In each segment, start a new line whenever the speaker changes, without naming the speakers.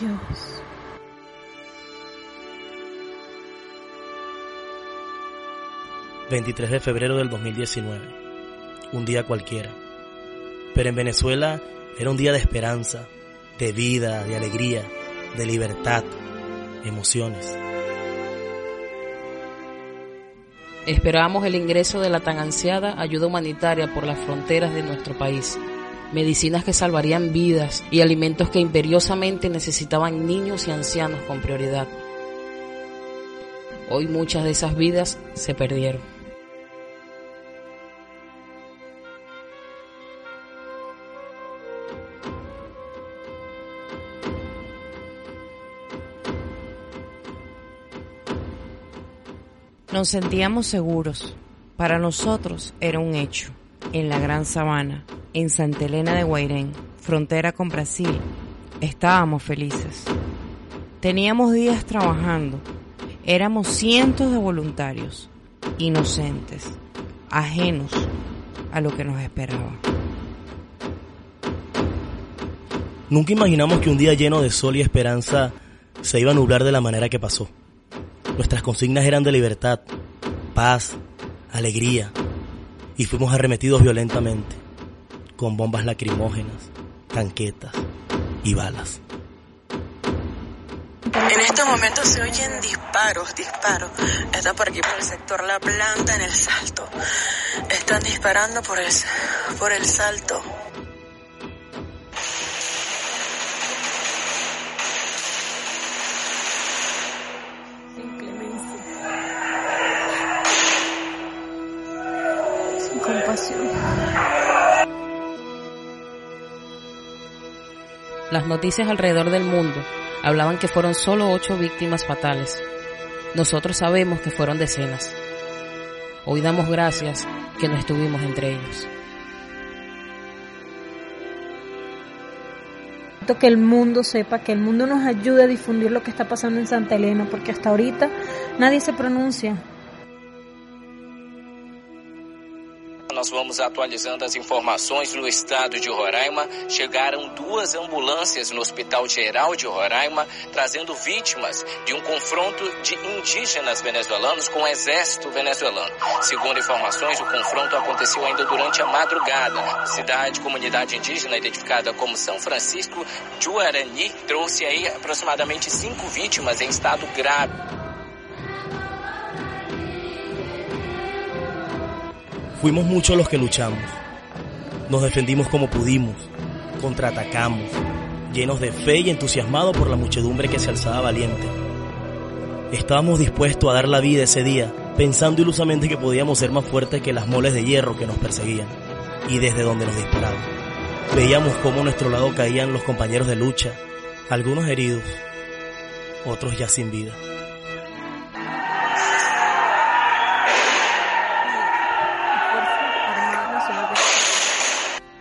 Dios.
...23 de febrero del 2019... ...un día cualquiera... ...pero en Venezuela era un día de esperanza... ...de vida, de alegría... ...de libertad... ...emociones...
Esperábamos el ingreso de la tan ansiada ayuda humanitaria por las fronteras de nuestro país, medicinas que salvarían vidas y alimentos que imperiosamente necesitaban niños y ancianos con prioridad. Hoy muchas de esas vidas se perdieron.
Nos sentíamos seguros. Para nosotros era un hecho. En la Gran Sabana, en Santa Elena de Guairén, frontera con Brasil, estábamos felices. Teníamos días trabajando. Éramos cientos de voluntarios, inocentes, ajenos a lo que nos esperaba.
Nunca imaginamos que un día lleno de sol y esperanza se iba a nublar de la manera que pasó. Nuestras consignas eran de libertad, paz, alegría, y fuimos arremetidos violentamente, con bombas lacrimógenas, tanquetas y balas.
En estos momentos se oyen disparos, disparos. Está por aquí, por el sector La Planta, en el Salto. Están disparando por el, por el Salto.
Las noticias alrededor del mundo hablaban que fueron solo ocho víctimas fatales. Nosotros sabemos que fueron decenas. Hoy damos gracias que no estuvimos entre ellos.
Que el mundo sepa, que el mundo nos ayude a difundir lo que está pasando en Santa Elena, porque hasta ahorita nadie se pronuncia.
Nós vamos atualizando as informações no estado de Roraima. Chegaram duas ambulâncias no Hospital Geral de Roraima, trazendo vítimas de um confronto de indígenas venezuelanos com o exército venezuelano. Segundo informações, o confronto aconteceu ainda durante a madrugada. Cidade, comunidade indígena identificada como São Francisco de Uarani trouxe aí aproximadamente cinco vítimas em estado grave.
Fuimos muchos los que luchamos. Nos defendimos como pudimos. Contraatacamos, llenos de fe y entusiasmados por la muchedumbre que se alzaba valiente. Estábamos dispuestos a dar la vida ese día, pensando ilusamente que podíamos ser más fuertes que las moles de hierro que nos perseguían y desde donde nos disparaban. Veíamos cómo a nuestro lado caían los compañeros de lucha, algunos heridos, otros ya sin vida.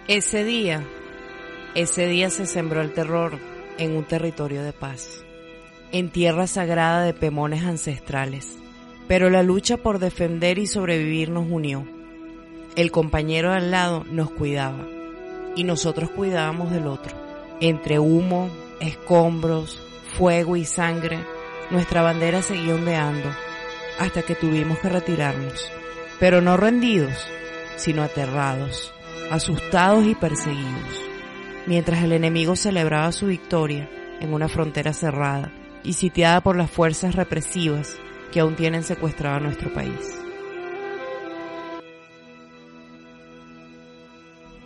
Ese día, ese día se sembró el terror en un territorio de paz, en tierra sagrada de pemones ancestrales. Pero la lucha por defender y sobrevivir nos unió. El compañero al lado nos cuidaba y nosotros cuidábamos del otro. Entre humo, escombros, fuego y sangre, nuestra bandera seguía ondeando hasta que tuvimos que retirarnos. Pero no rendidos, sino aterrados asustados y perseguidos, mientras el enemigo celebraba su victoria en una frontera cerrada y sitiada por las fuerzas represivas que aún tienen secuestrado a nuestro país.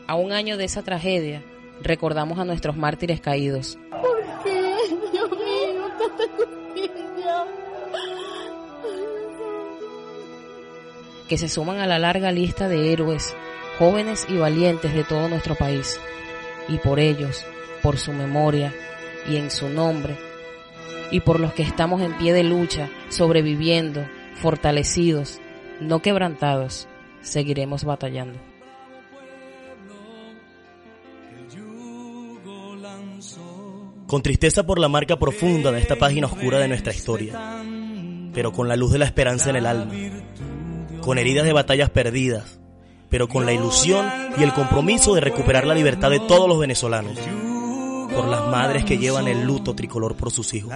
A un año de esa tragedia, recordamos a nuestros mártires caídos.
¿Por qué? Dios mío, tanta justicia.
Que se suman a la larga lista de héroes jóvenes y valientes de todo nuestro país, y por ellos, por su memoria y en su nombre, y por los que estamos en pie de lucha, sobreviviendo, fortalecidos, no quebrantados, seguiremos batallando.
Con tristeza por la marca profunda de esta página oscura de nuestra historia, pero con la luz de la esperanza en el alma, con heridas de batallas perdidas, pero con la ilusión y el compromiso de recuperar la libertad de todos los venezolanos. por las madres que llevan el luto tricolor por sus hijos.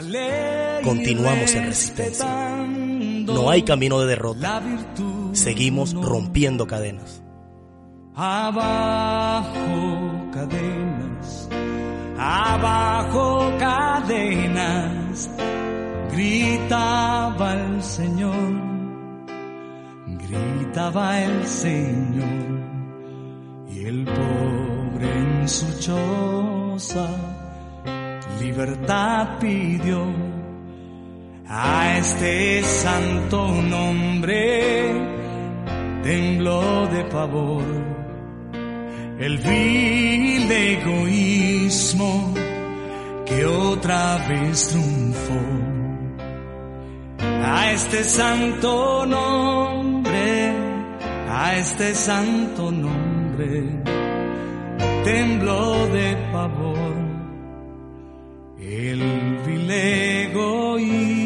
Continuamos en resistencia. No hay camino de derrota. Seguimos rompiendo cadenas.
Abajo cadenas, abajo cadenas, gritaba el Señor, gritaba el Señor, y el pobre en su choza libertad pidió a este santo nombre, tembló de pavor el vil egoísmo que otra vez triunfó. A este santo nombre, a este santo nombre, tembló de pavor el vil egoísmo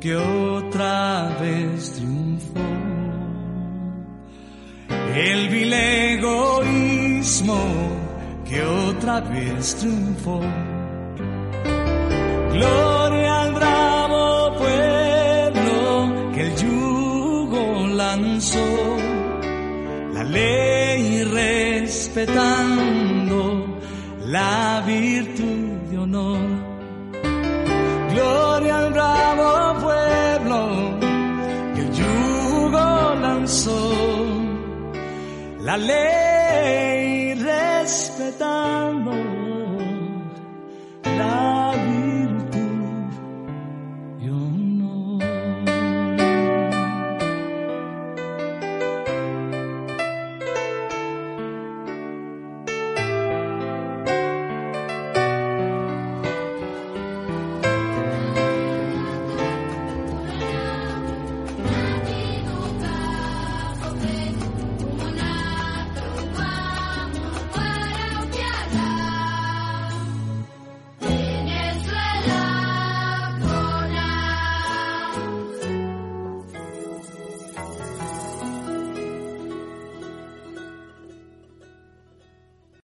que otra vez triunfó el vil egoísmo que otra vez triunfó. Ley respetando la virtud de honor. Gloria al bravo pueblo que el yugo lanzó la ley respetando